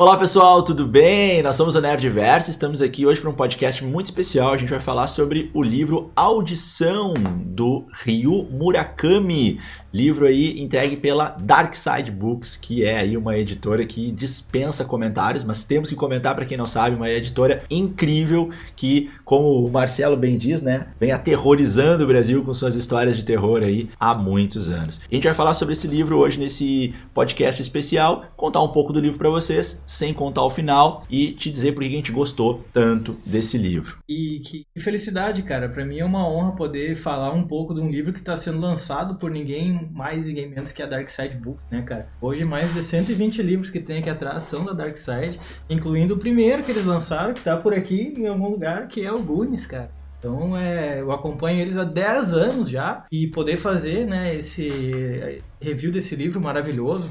Olá pessoal, tudo bem? Nós somos o Nerdverse, estamos aqui hoje para um podcast muito especial. A gente vai falar sobre o livro Audição do Ryu Murakami, livro aí entregue pela Dark Side Books, que é aí uma editora que dispensa comentários, mas temos que comentar para quem não sabe, uma editora incrível que, como o Marcelo bem diz, né, vem aterrorizando o Brasil com suas histórias de terror aí há muitos anos. A gente vai falar sobre esse livro hoje nesse podcast especial, contar um pouco do livro para vocês sem contar o final e te dizer por que a gente gostou tanto desse livro. E que felicidade, cara. Para mim é uma honra poder falar um pouco de um livro que está sendo lançado por ninguém mais, ninguém menos que a Dark Side Books, né, cara? Hoje mais de 120 livros que tem aqui atrás são da Dark Side, incluindo o primeiro que eles lançaram, que tá por aqui em algum lugar, que é o Goonies, cara. Então, é, eu acompanho eles há 10 anos já e poder fazer né, esse review desse livro maravilhoso,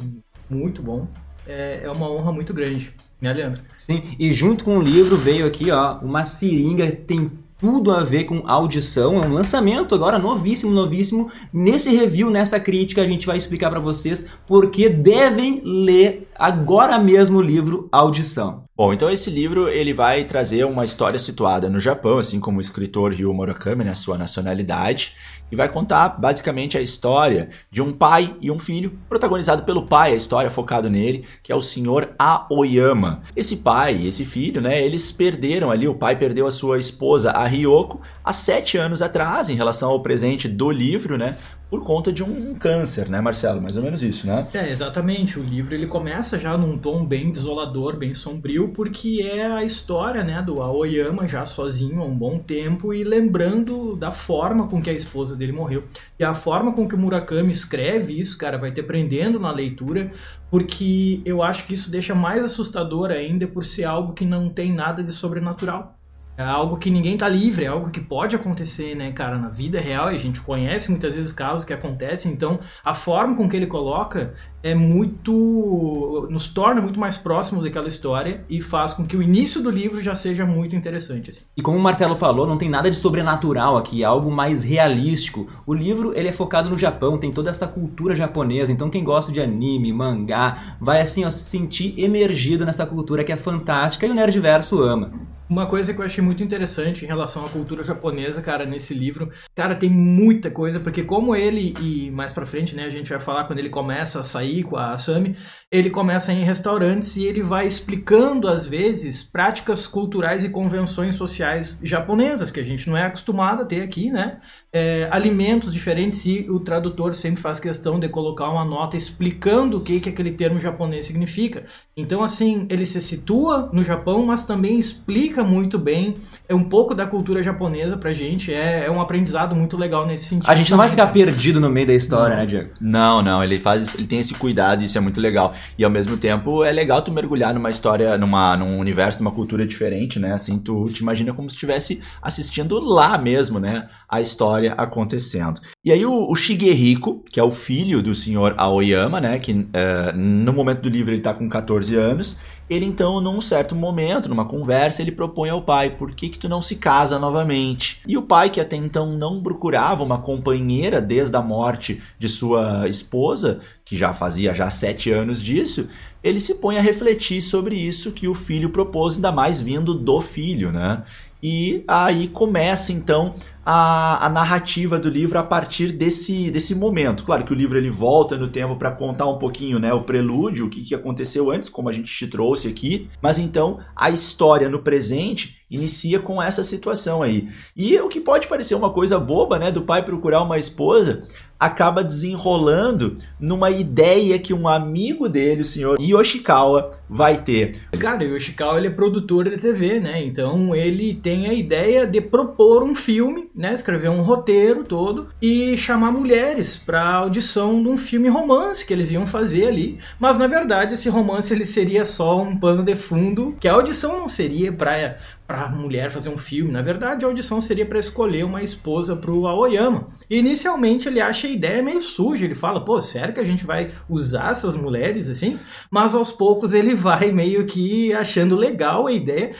muito bom, é, é uma honra muito grande. Né, Leandro? Sim, e junto com o livro veio aqui, ó, uma seringa, tem tudo a ver com audição. É um lançamento agora novíssimo, novíssimo. Nesse review, nessa crítica, a gente vai explicar para vocês por que devem ler agora mesmo o livro Audição. Bom, então esse livro ele vai trazer uma história situada no Japão, assim como o escritor Ryu Murakami, na sua nacionalidade, e vai contar basicamente a história de um pai e um filho, protagonizado pelo pai, a história focado nele, que é o senhor Aoyama. Esse pai e esse filho, né, eles perderam ali, o pai perdeu a sua esposa, a Ryoko, há sete anos atrás, em relação ao presente do livro, né, por conta de um câncer, né, Marcelo? Mais ou menos isso, né? É, exatamente. O livro ele começa já num tom bem desolador, bem sombrio, porque é a história, né, do Aoyama já sozinho há um bom tempo e lembrando da forma com que a esposa dele morreu. E a forma com que o Murakami escreve isso, cara, vai te prendendo na leitura, porque eu acho que isso deixa mais assustador ainda por ser algo que não tem nada de sobrenatural. É algo que ninguém tá livre, é algo que pode acontecer, né, cara, na vida real, e a gente conhece muitas vezes casos que acontecem, então a forma com que ele coloca é muito. nos torna muito mais próximos daquela história e faz com que o início do livro já seja muito interessante. Assim. E como o Marcelo falou, não tem nada de sobrenatural aqui, é algo mais realístico. O livro ele é focado no Japão, tem toda essa cultura japonesa, então quem gosta de anime, mangá, vai assim ó, se sentir emergido nessa cultura que é fantástica e o Nerdverso ama. Uma coisa que eu achei muito interessante em relação à cultura japonesa, cara, nesse livro, cara, tem muita coisa, porque como ele, e mais pra frente, né, a gente vai falar quando ele começa a sair com a Sami, ele começa em restaurantes e ele vai explicando, às vezes, práticas culturais e convenções sociais japonesas, que a gente não é acostumado a ter aqui, né? É, alimentos diferentes e o tradutor sempre faz questão de colocar uma nota explicando o que, que aquele termo japonês significa. Então, assim, ele se situa no Japão, mas também explica explica muito bem é um pouco da cultura japonesa pra gente. É, é um aprendizado muito legal nesse sentido. A gente não vai ficar perdido no meio da história, não. né, Diego? Não, não. Ele faz, ele tem esse cuidado isso é muito legal. E ao mesmo tempo é legal tu mergulhar numa história, numa, num universo, numa cultura diferente, né? Assim, tu te imagina como se estivesse assistindo lá mesmo, né? A história acontecendo. E aí o, o Shigeriko, que é o filho do senhor Aoyama, né? Que uh, no momento do livro ele tá com 14 anos ele então, num certo momento, numa conversa, ele propõe ao pai: por que, que tu não se casa novamente? E o pai, que até então não procurava uma companheira desde a morte de sua esposa, que já fazia já sete anos disso, ele se põe a refletir sobre isso que o filho propôs, ainda mais vindo do filho, né? E aí começa então a, a, narrativa do livro a partir desse, desse momento. Claro que o livro ele volta no tempo para contar um pouquinho né, o prelúdio, o que, que aconteceu antes, como a gente te trouxe aqui, mas então a história no presente inicia com essa situação aí. E o que pode parecer uma coisa boba, né, do pai procurar uma esposa, acaba desenrolando numa ideia que um amigo dele, o senhor Yoshikawa, vai ter. Cara, Yoshikawa ele é produtor de TV, né? Então ele tem a ideia de propor um filme, né? Escrever um roteiro todo e chamar mulheres para audição de um filme romance que eles iam fazer ali. Mas na verdade esse romance ele seria só um pano de fundo, que a audição não seria para para mulher fazer um filme. Na verdade, a audição seria para escolher uma esposa para o Aoyama. E inicialmente ele acha a ideia meio suja. Ele fala, pô, sério que a gente vai usar essas mulheres assim? Mas aos poucos ele vai meio que achando legal a ideia.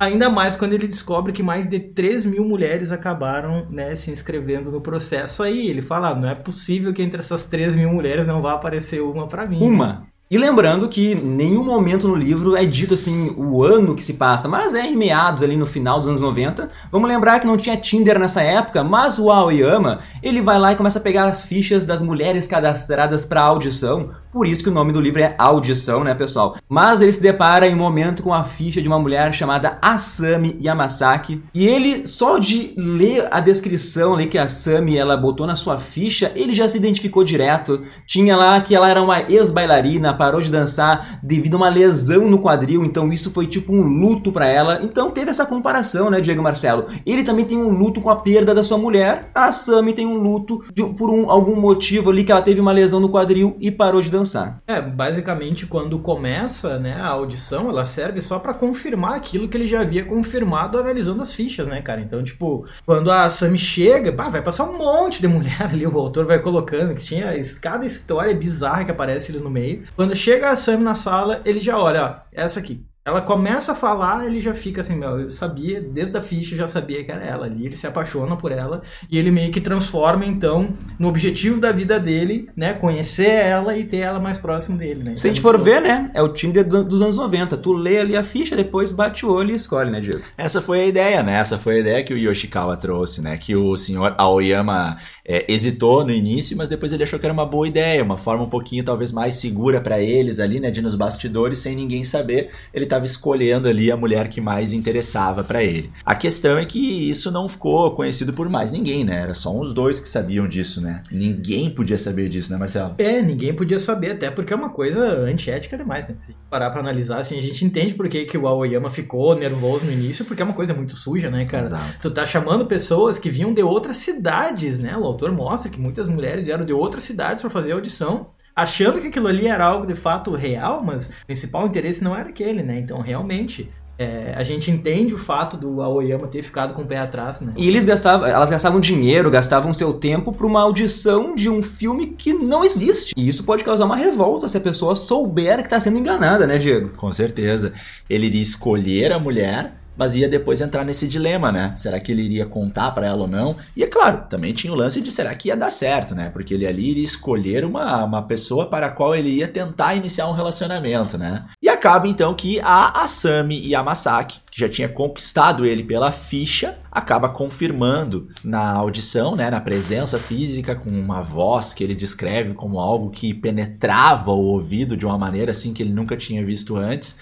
Ainda mais quando ele descobre que mais de 3 mil mulheres acabaram né, se inscrevendo no processo aí. Ele fala, ah, não é possível que entre essas 3 mil mulheres não vá aparecer uma para mim. Uma? E lembrando que nenhum momento no livro é dito assim o ano que se passa, mas é em meados ali no final dos anos 90. Vamos lembrar que não tinha Tinder nessa época, mas o Aoyama, ele vai lá e começa a pegar as fichas das mulheres cadastradas para audição, por isso que o nome do livro é Audição, né, pessoal? Mas ele se depara em um momento com a ficha de uma mulher chamada Asami Yamasaki, e ele só de ler a descrição ali que a Asami ela botou na sua ficha, ele já se identificou direto. Tinha lá que ela era uma ex-bailarina, parou de dançar devido a uma lesão no quadril, então isso foi tipo um luto para ela. Então teve essa comparação, né, Diego Marcelo? Ele também tem um luto com a perda da sua mulher, a Sami tem um luto de, por um, algum motivo ali que ela teve uma lesão no quadril e parou de dançar. É, basicamente quando começa, né, a audição, ela serve só para confirmar aquilo que ele já havia confirmado analisando as fichas, né, cara? Então, tipo, quando a Sami chega, pá, vai passar um monte de mulher ali, o autor vai colocando que tinha cada história bizarra que aparece ali no meio. Quando quando chega a Sam na sala, ele já olha, ó, essa aqui. Ela começa a falar, ele já fica assim, meu, eu sabia, desde a ficha já sabia que era ela ali, ele se apaixona por ela e ele meio que transforma então no objetivo da vida dele, né, conhecer ela e ter ela mais próximo dele, né? Se a gente for ver, né, é o Tinder dos anos 90, tu lê ali a ficha, depois bate o olho e escolhe, né, Diego? Essa foi a ideia, né, essa foi a ideia que o Yoshikawa trouxe, né, que o senhor Aoyama é, hesitou no início, mas depois ele achou que era uma boa ideia, uma forma um pouquinho talvez mais segura para eles ali, né, de nos bastidores, sem ninguém saber, ele estava escolhendo ali a mulher que mais interessava para ele. A questão é que isso não ficou conhecido por mais ninguém, né? Era só os dois que sabiam disso, né? Ninguém podia saber disso, né, Marcelo? É, ninguém podia saber, até porque é uma coisa antiética demais, né? Se parar pra analisar, assim, a gente entende por que, que o Aoyama ficou nervoso no início, porque é uma coisa muito suja, né, cara? Exato. Tu tá chamando pessoas que vinham de outras cidades, né? O autor mostra que muitas mulheres vieram de outras cidades para fazer a audição achando que aquilo ali era algo de fato real, mas o principal interesse não era aquele, né? Então, realmente, é, a gente entende o fato do Aoyama ter ficado com o pé atrás, né? E eles gastavam, elas gastavam dinheiro, gastavam seu tempo para uma audição de um filme que não existe. E isso pode causar uma revolta se a pessoa souber que está sendo enganada, né, Diego? Com certeza. Ele iria escolher a mulher mas ia depois entrar nesse dilema, né? Será que ele iria contar para ela ou não? E é claro, também tinha o lance de será que ia dar certo, né? Porque ele ali iria escolher uma, uma pessoa para a qual ele ia tentar iniciar um relacionamento, né? E acaba então que a Asami Yamasaki, que já tinha conquistado ele pela ficha, acaba confirmando na audição, né, na presença física, com uma voz que ele descreve como algo que penetrava o ouvido de uma maneira assim que ele nunca tinha visto antes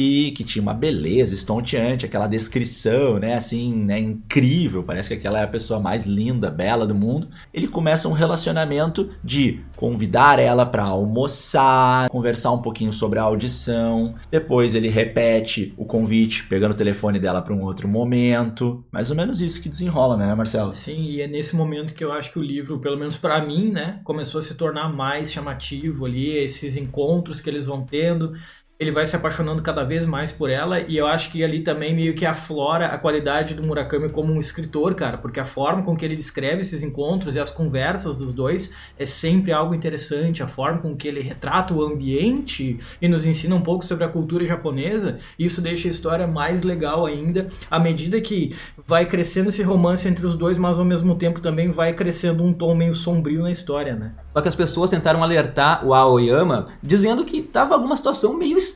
e que tinha uma beleza estonteante, aquela descrição, né, assim, né, incrível, parece que aquela é a pessoa mais linda, bela do mundo. Ele começa um relacionamento de convidar ela para almoçar, conversar um pouquinho sobre a audição. Depois ele repete o convite, pegando o telefone dela para um outro momento. Mais ou menos isso que desenrola, né, Marcelo? Sim, e é nesse momento que eu acho que o livro, pelo menos para mim, né, começou a se tornar mais chamativo ali, esses encontros que eles vão tendo ele vai se apaixonando cada vez mais por ela e eu acho que ali também meio que aflora a qualidade do Murakami como um escritor, cara, porque a forma com que ele descreve esses encontros e as conversas dos dois é sempre algo interessante, a forma com que ele retrata o ambiente e nos ensina um pouco sobre a cultura japonesa, isso deixa a história mais legal ainda, à medida que vai crescendo esse romance entre os dois, mas ao mesmo tempo também vai crescendo um tom meio sombrio na história, né? Só que as pessoas tentaram alertar o Aoyama dizendo que tava alguma situação meio estranha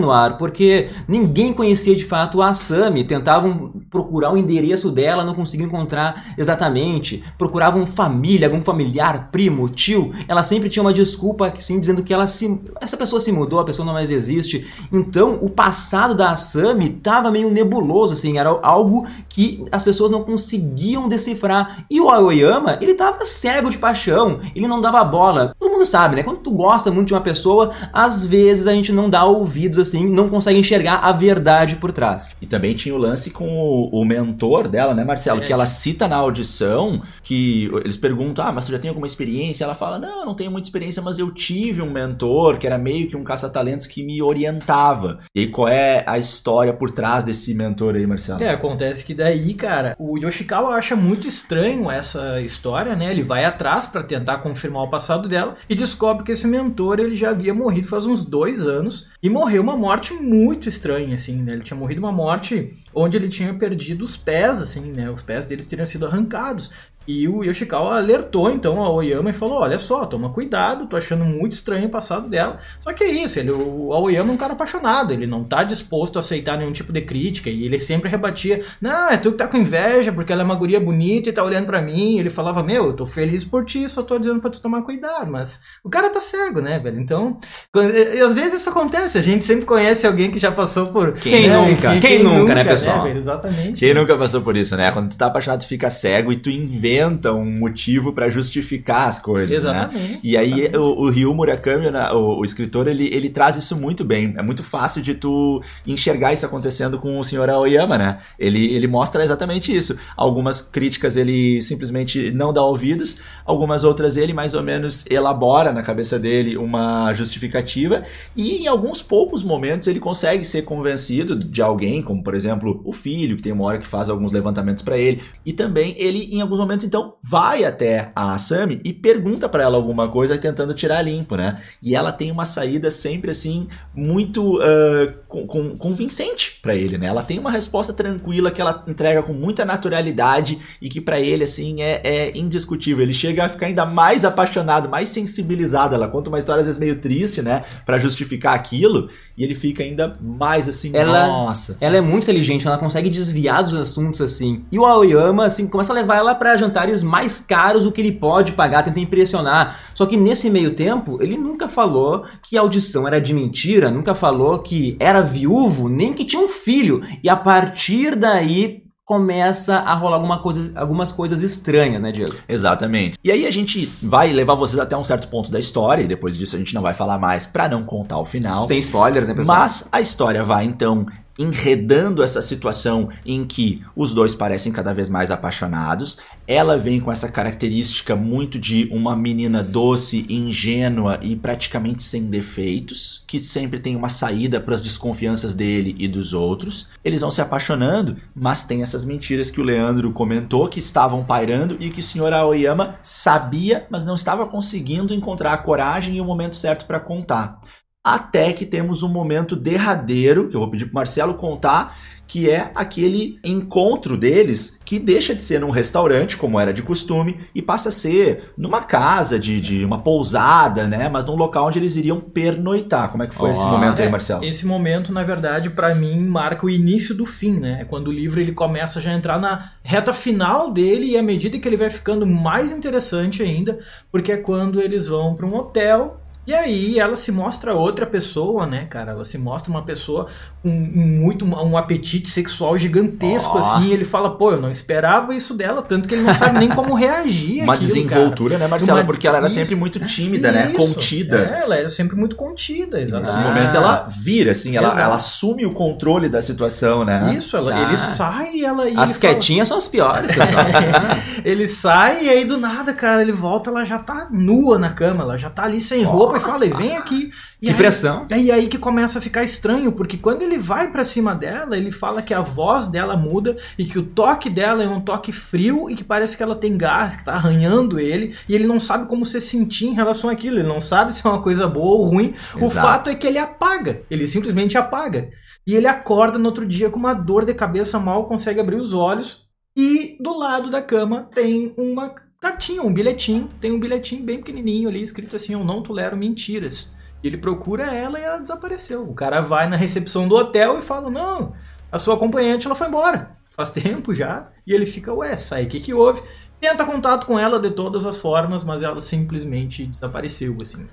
no ar, porque ninguém conhecia de fato a Asami, tentavam procurar o endereço dela, não conseguiam encontrar exatamente, procuravam família, algum familiar, primo, tio, ela sempre tinha uma desculpa assim, dizendo que ela se, essa pessoa se mudou, a pessoa não mais existe. Então, o passado da Asami tava meio nebuloso, assim, era algo que as pessoas não conseguiam decifrar. E o Aoyama, ele tava cego de paixão, ele não dava bola. Todo mundo sabe, né? Quando tu gosta muito de uma pessoa, às vezes a gente não dá ouvidos assim, não consegue enxergar a verdade por trás. E também tinha o lance com o, o mentor dela, né, Marcelo? É. Que ela cita na audição que eles perguntam: Ah, mas tu já tem alguma experiência? Ela fala: Não, não tenho muita experiência, mas eu tive um mentor que era meio que um caça-talentos que me orientava. E qual é a história por trás desse mentor aí, Marcelo? É, acontece que daí, cara, o Yoshikawa acha muito estranho essa história, né? Ele vai atrás para tentar confirmar o passado dela e descobre que esse mentor ele já havia morrido faz uns dois anos e morreu uma morte muito estranha, assim, né? Ele tinha morrido uma morte onde ele tinha perdido os pés, assim, né? Os pés deles teriam sido arrancados. E o Yoshikawa alertou então a Oyama e falou: Olha só, toma cuidado, tô achando muito estranho o passado dela. Só que é isso, ele, o Aoyama é um cara apaixonado, ele não tá disposto a aceitar nenhum tipo de crítica. E ele sempre rebatia: Não, é tu que tá com inveja porque ela é uma guria bonita e tá olhando para mim. E ele falava: Meu, eu tô feliz por ti, só tô dizendo pra tu tomar cuidado. Mas o cara tá cego, né, velho? Então, quando, e, às vezes isso acontece, a gente sempre conhece alguém que já passou por. Quem né, nunca? Quem, quem, nunca, né, pessoal? Né, Exatamente. Quem nunca passou por isso, né? Quando tu tá apaixonado, tu fica cego e tu inventa um motivo para justificar as coisas, Exatamente. Né? E aí o, o Ryu Murakami, o, o, escritor, ele, ele traz isso muito bem. É muito fácil de tu enxergar isso acontecendo com o senhor Aoyama, né? Ele, ele mostra exatamente isso. Algumas críticas ele simplesmente não dá ouvidos, algumas outras ele mais ou menos elabora na cabeça dele uma justificativa e em alguns poucos momentos ele consegue ser convencido de alguém, como por exemplo o filho, que tem uma hora que faz alguns levantamentos para ele, e também ele em alguns momentos então vai até a Asami e pergunta para ela alguma coisa tentando tirar limpo, né? E ela tem uma saída sempre assim muito uh, com, com, convincente para ele, né? Ela tem uma resposta tranquila que ela entrega com muita naturalidade e que para ele assim é, é, indiscutível. Ele chega a ficar ainda mais apaixonado, mais sensibilizado. Ela conta uma história às vezes meio triste, né? Para justificar aquilo e ele fica ainda mais assim, ela, nossa. Ela é muito inteligente, ela consegue desviar dos assuntos assim. E o Aoyama assim começa a levar ela para jantares mais caros do que ele pode pagar, tenta impressionar. Só que nesse meio tempo, ele nunca falou que a audição era de mentira, nunca falou que era viúvo, nem que tinha um filho. E a partir daí começa a rolar alguma coisa, algumas coisas estranhas, né, Diego? Exatamente. E aí a gente vai levar vocês até um certo ponto da história, e depois disso a gente não vai falar mais para não contar o final. Sem spoilers, né, pessoal? Mas a história vai então enredando essa situação em que os dois parecem cada vez mais apaixonados. Ela vem com essa característica muito de uma menina doce, ingênua e praticamente sem defeitos, que sempre tem uma saída para as desconfianças dele e dos outros. Eles vão se apaixonando, mas tem essas mentiras que o Leandro comentou que estavam pairando e que o senhor Aoyama sabia, mas não estava conseguindo encontrar a coragem e o momento certo para contar até que temos um momento derradeiro, que eu vou pedir para Marcelo contar, que é aquele encontro deles que deixa de ser num restaurante, como era de costume, e passa a ser numa casa, de, de uma pousada, né? Mas num local onde eles iriam pernoitar. Como é que foi oh, esse momento aí, é, Marcelo? Esse momento, na verdade, para mim, marca o início do fim, né? É quando o livro ele começa já a entrar na reta final dele e à medida que ele vai ficando mais interessante ainda, porque é quando eles vão para um hotel e aí ela se mostra outra pessoa, né, cara? Ela se mostra uma pessoa com muito um apetite sexual gigantesco, oh. assim. ele fala, pô, eu não esperava isso dela, tanto que ele não sabe nem como reagir. uma aquilo, desenvoltura, cara. né, Marcela? Uma... Porque ela era isso. sempre muito tímida, né? isso. né? Contida. É, ela era sempre muito contida, exatamente. Nesse momento ela vira, assim, ela, ela assume o controle da situação, né? Isso, ela, ah. ele sai e ela. As quietinhas fala... são as piores, pessoal. ele sai e aí do nada, cara, ele volta, ela já tá nua na cama, ela já tá ali sem oh. roupa e fala, e vem aqui. E que aí, pressão. E aí que começa a ficar estranho, porque quando ele vai para cima dela, ele fala que a voz dela muda e que o toque dela é um toque frio e que parece que ela tem gás, que tá arranhando ele, e ele não sabe como se sentir em relação àquilo, ele não sabe se é uma coisa boa ou ruim. Exato. O fato é que ele apaga, ele simplesmente apaga. E ele acorda no outro dia com uma dor de cabeça, mal consegue abrir os olhos, e do lado da cama tem uma cartinha, um bilhetinho. Tem um bilhetinho bem pequenininho ali, escrito assim: Eu não tolero mentiras. E ele procura ela e ela desapareceu. O cara vai na recepção do hotel e fala: Não, a sua acompanhante ela foi embora. Faz tempo já. E ele fica: Ué, sai, o que, que houve? Tenta contato com ela de todas as formas, mas ela simplesmente desapareceu, assim.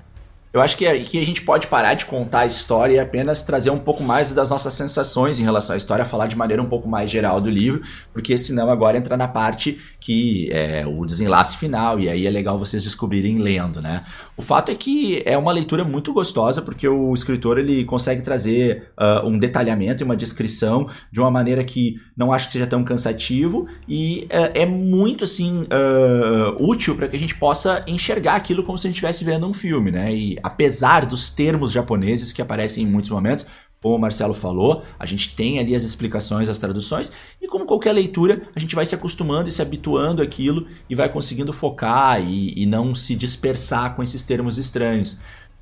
Eu acho que aqui a gente pode parar de contar a história e apenas trazer um pouco mais das nossas sensações em relação à história, falar de maneira um pouco mais geral do livro, porque senão agora entra na parte que é o desenlace final, e aí é legal vocês descobrirem lendo, né? O fato é que é uma leitura muito gostosa, porque o escritor ele consegue trazer uh, um detalhamento e uma descrição de uma maneira que não acho que seja tão cansativo e uh, é muito assim uh, útil para que a gente possa enxergar aquilo como se a gente estivesse vendo um filme, né? E apesar dos termos japoneses que aparecem em muitos momentos, como o Marcelo falou, a gente tem ali as explicações, as traduções, e como qualquer leitura, a gente vai se acostumando e se habituando àquilo e vai conseguindo focar e, e não se dispersar com esses termos estranhos.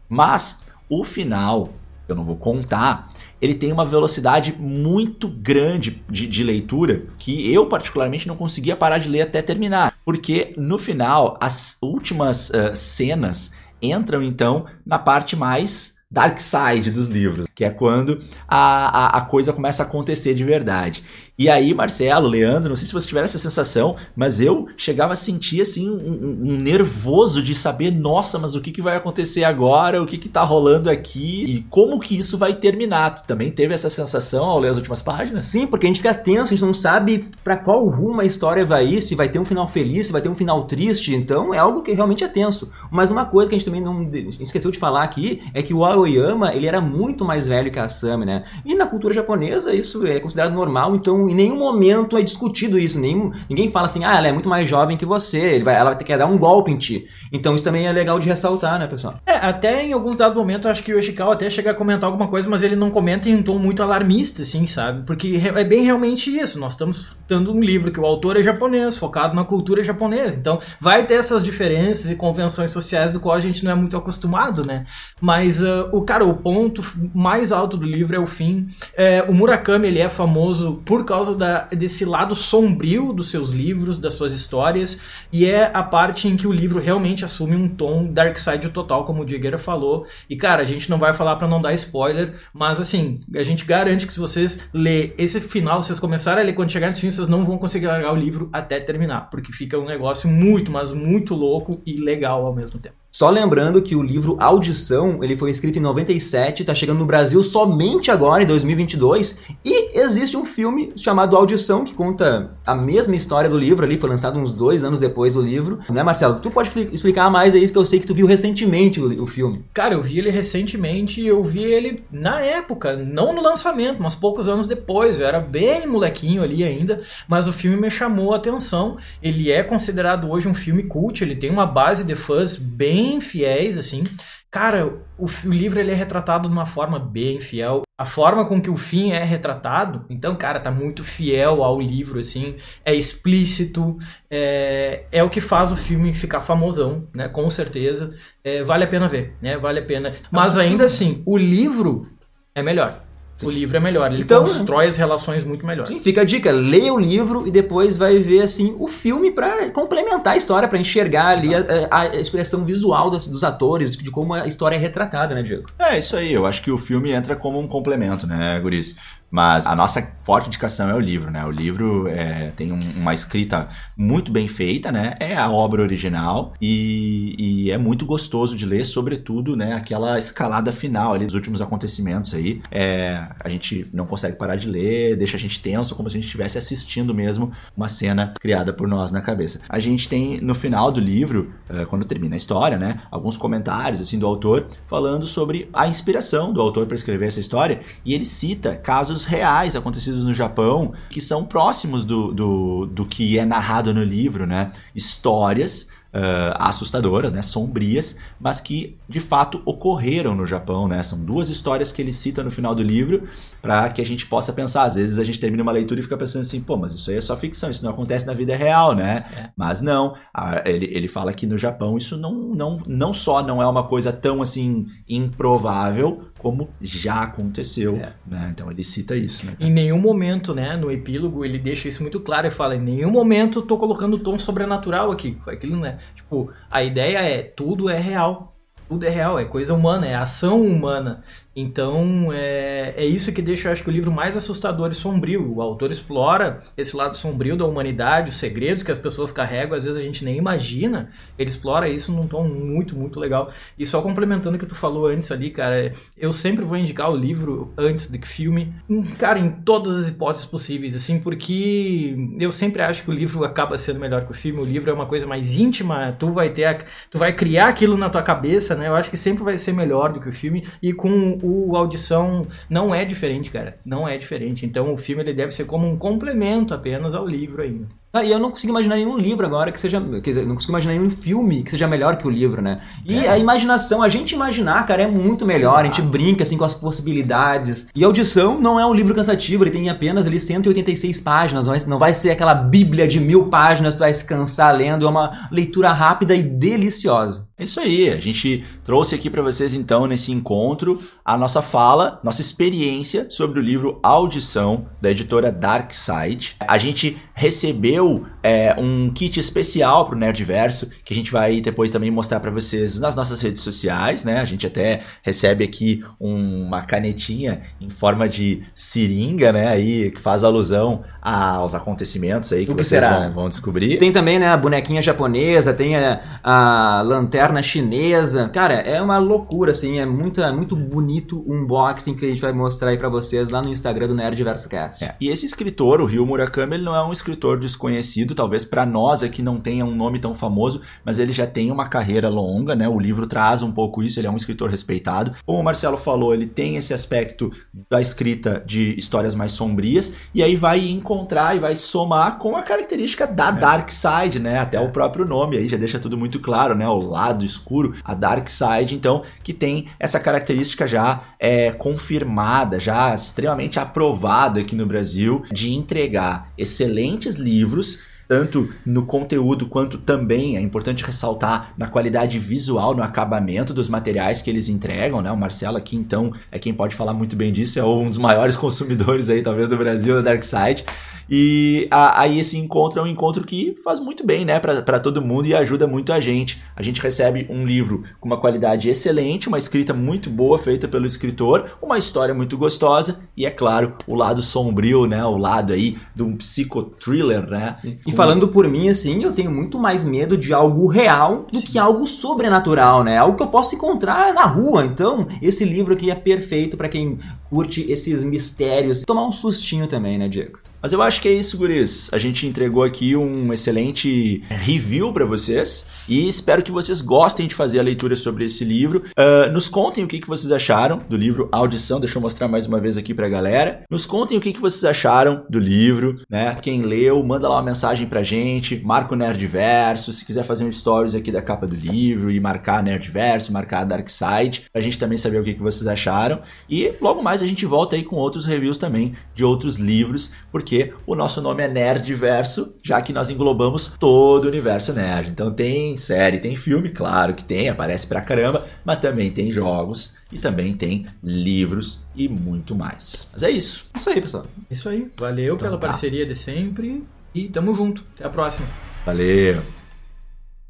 Mas o final eu não vou contar, ele tem uma velocidade muito grande de, de, leitura que eu, particularmente, não conseguia parar de ler até terminar. Porque no final, as últimas uh, cenas entram então na parte mais dark side dos livros, que é quando a, a, a coisa começa a acontecer de verdade. E aí, Marcelo, Leandro, não sei se você tiver essa sensação, mas eu chegava a sentir assim um, um nervoso de saber, nossa, mas o que, que vai acontecer agora, o que, que tá rolando aqui e como que isso vai terminar. Tu também teve essa sensação ao ler as últimas páginas? Sim, porque a gente fica tenso, a gente não sabe para qual rumo a história vai ir, se vai ter um final feliz, se vai ter um final triste, então é algo que realmente é tenso. Mas uma coisa que a gente também não esqueceu de falar aqui é que o Aoyama, ele era muito mais velho que a Asami, né? E na cultura japonesa isso é considerado normal, então em nenhum momento é discutido isso. Nenhum, ninguém fala assim, ah, ela é muito mais jovem que você, vai, ela vai ter que dar um golpe em ti. Então isso também é legal de ressaltar, né, pessoal? É, até em alguns dados momentos, acho que o Yoshikawa até chega a comentar alguma coisa, mas ele não comenta em um tom muito alarmista, assim, sabe? Porque é bem realmente isso. Nós estamos dando um livro que o autor é japonês, focado na cultura japonesa. Então vai ter essas diferenças e convenções sociais do qual a gente não é muito acostumado, né? Mas uh, o cara, o ponto mais alto do livro é o fim. É, o Murakami ele é famoso por causa da, desse lado sombrio dos seus livros, das suas histórias, e é a parte em que o livro realmente assume um tom dark side total, como o Diegueira falou. E cara, a gente não vai falar para não dar spoiler, mas assim, a gente garante que se vocês ler esse final, vocês começarem a ler quando chegar nesse fim, vocês não vão conseguir largar o livro até terminar, porque fica um negócio muito, mas muito louco e legal ao mesmo tempo. Só lembrando que o livro Audição, ele foi escrito em 97, está chegando no Brasil somente agora, em 2022, e existe um filme chamado Audição, que conta a mesma história do livro ali, foi lançado uns dois anos depois do livro. Né, Marcelo? Tu pode explicar mais aí, que eu sei que tu viu recentemente o, o filme. Cara, eu vi ele recentemente, eu vi ele na época, não no lançamento, mas poucos anos depois, eu era bem molequinho ali ainda, mas o filme me chamou a atenção, ele é considerado hoje um filme cult, ele tem uma base de fãs bem bem fiéis, assim. Cara, o, o, livro ele é retratado de uma forma bem fiel. A forma com que o fim é retratado, então, cara, tá muito fiel ao livro, assim. É explícito, é, é o que faz o filme ficar famosão, né? Com certeza. É, vale a pena ver, né? Vale a pena. Mas ainda assim, o livro é melhor. O livro é melhor, ele então, constrói as relações muito melhor. Sim, fica a dica, leia o livro e depois vai ver assim o filme para complementar a história, para enxergar ali a, a, expressão visual dos, dos, atores, de como a história é retratada, né, Diego? É, isso aí, eu acho que o filme entra como um complemento, né, Guris? Mas a nossa forte indicação é o livro, né? O livro é, tem um, uma escrita muito bem feita, né? É a obra original e, e, é muito gostoso de ler, sobretudo, né? Aquela escalada final ali dos últimos acontecimentos aí. É, a gente não consegue parar de ler, deixa a gente tenso, como se a gente estivesse assistindo mesmo uma cena criada por nós na cabeça. A gente tem no final do livro, é, quando termina a história, né? Alguns comentários assim do autor falando sobre a inspiração do autor para escrever essa história e ele cita casos reais acontecidos no Japão que são próximos do, do, do que é narrado no livro, né? Histórias uh, assustadoras, né, sombrias, mas que de fato ocorreram no Japão, né? São duas histórias que ele cita no final do livro para que a gente possa pensar. Às vezes a gente termina uma leitura e fica pensando assim, pô, mas isso aí é só ficção, isso não acontece na vida real, né? É. Mas não, a, ele, ele fala que no Japão isso não, não, não só não é uma coisa tão assim improvável, como já aconteceu, é. né? Então ele cita isso, né? Em nenhum momento, né, no epílogo, ele deixa isso muito claro, ele fala, em nenhum momento tô colocando tom sobrenatural aqui, aquilo não é. Tipo, a ideia é, tudo é real, tudo é real, é coisa humana, é ação humana. Então é, é isso que deixa, acho que o livro mais assustador e sombrio. O autor explora esse lado sombrio da humanidade, os segredos que as pessoas carregam, às vezes a gente nem imagina. Ele explora isso num tom muito, muito legal. E só complementando o que tu falou antes ali, cara, eu sempre vou indicar o livro antes do que filme, cara, em todas as hipóteses possíveis, assim, porque eu sempre acho que o livro acaba sendo melhor que o filme. O livro é uma coisa mais íntima, tu vai ter, a, tu vai criar aquilo na tua cabeça, né? Eu acho que sempre vai ser melhor do que o filme. E com o Audição não é diferente, cara. Não é diferente. Então o filme ele deve ser como um complemento apenas ao livro ainda. Ah, e eu não consigo imaginar nenhum livro agora que seja. Quer dizer, não consigo imaginar nenhum filme que seja melhor que o livro, né? E É. a imaginação, a gente imaginar, cara, é muito melhor. A gente brinca assim com as possibilidades. E audição não é um livro cansativo, ele tem apenas ali 186 páginas. Não vai, não vai ser aquela bíblia de mil páginas, tu vai se cansar lendo. É uma leitura rápida e deliciosa. É isso aí, a gente trouxe aqui para vocês então nesse encontro a nossa fala, nossa experiência sobre o livro Audição da editora Dark Side. A gente recebeu é, um kit especial para o Nerdverso que a gente vai depois também mostrar para vocês nas nossas redes sociais, né? A gente até recebe aqui uma canetinha em forma de seringa, né? Aí que faz alusão aos acontecimentos aí que, que vocês vão, vão descobrir. Tem também, né, a bonequinha japonesa, tem a, a lanterna chinesa. Cara, é uma loucura, assim, é muita, muito bonito o unboxing que a gente vai mostrar aí pra vocês lá no Instagram do Nerdverso Cast. É, E esse escritor, o Ryo Murakami, ele não é um escritor desconhecido, talvez para nós aqui não tenha um nome tão famoso, mas ele já tem uma carreira longa, né? O livro traz um pouco isso, ele é um escritor respeitado. Como o Marcelo falou, ele tem esse aspecto da escrita de histórias mais sombrias, e aí vai encontrar e vai somar com a característica da Dark Side, né? Até o próprio nome aí já deixa tudo muito claro, né? O lado escuro, a Dark Side, então, que tem essa característica já é, confirmada, já extremamente aprovada aqui no Brasil, de entregar excelentes livros anos tanto no conteúdo quanto também é importante ressaltar na qualidade visual, no acabamento dos materiais que eles entregam, né? O Marcelo aqui, então, é quem pode falar muito bem disso, é um dos maiores consumidores aí, talvez, do Brasil, da Dark Side. E aí esse encontro é um encontro que faz muito bem, né, para todo mundo e ajuda muito a gente. A gente recebe um livro com uma qualidade excelente, uma escrita muito boa feita pelo escritor, uma história muito gostosa e é claro, o lado sombrio, né, o lado aí de um psicotriller, né? E falando por mim, assim, eu tenho muito mais medo de algo real do que algo sobrenatural, né? Algo que eu posso encontrar na rua. Então, esse livro aqui é perfeito pra quem curte esses mistérios. Tomar um sustinho também, né, Diego? Mas eu acho que é isso, guris. A gente entregou aqui um excelente review para vocês e espero que vocês gostem de fazer a leitura sobre esse livro. Ah, nos contem o que, que vocês acharam do livro Audição. Deixa eu mostrar mais uma vez aqui pra galera. Nos contem o que, que vocês acharam do livro, né? Quem leu, manda lá uma mensagem pra gente, marca o Nerdverso. Se quiser fazer um stories aqui da capa do livro e marcar Nerdverso, marcar Dark Side, pra gente também saber o que, que vocês acharam. E logo mais a gente volta aí com outros reviews também de outros livros, porque o nosso nome é Nerdverso, já que nós englobamos todo o universo nerd. Então tem série, tem filme, claro que tem, aparece pra caramba, mas também tem jogos e também tem livros e muito mais. Mas é isso. Isso aí, pessoal. Isso aí. Valeu Então pela tá. parceria de sempre e tamo junto. Até a próxima. Valeu!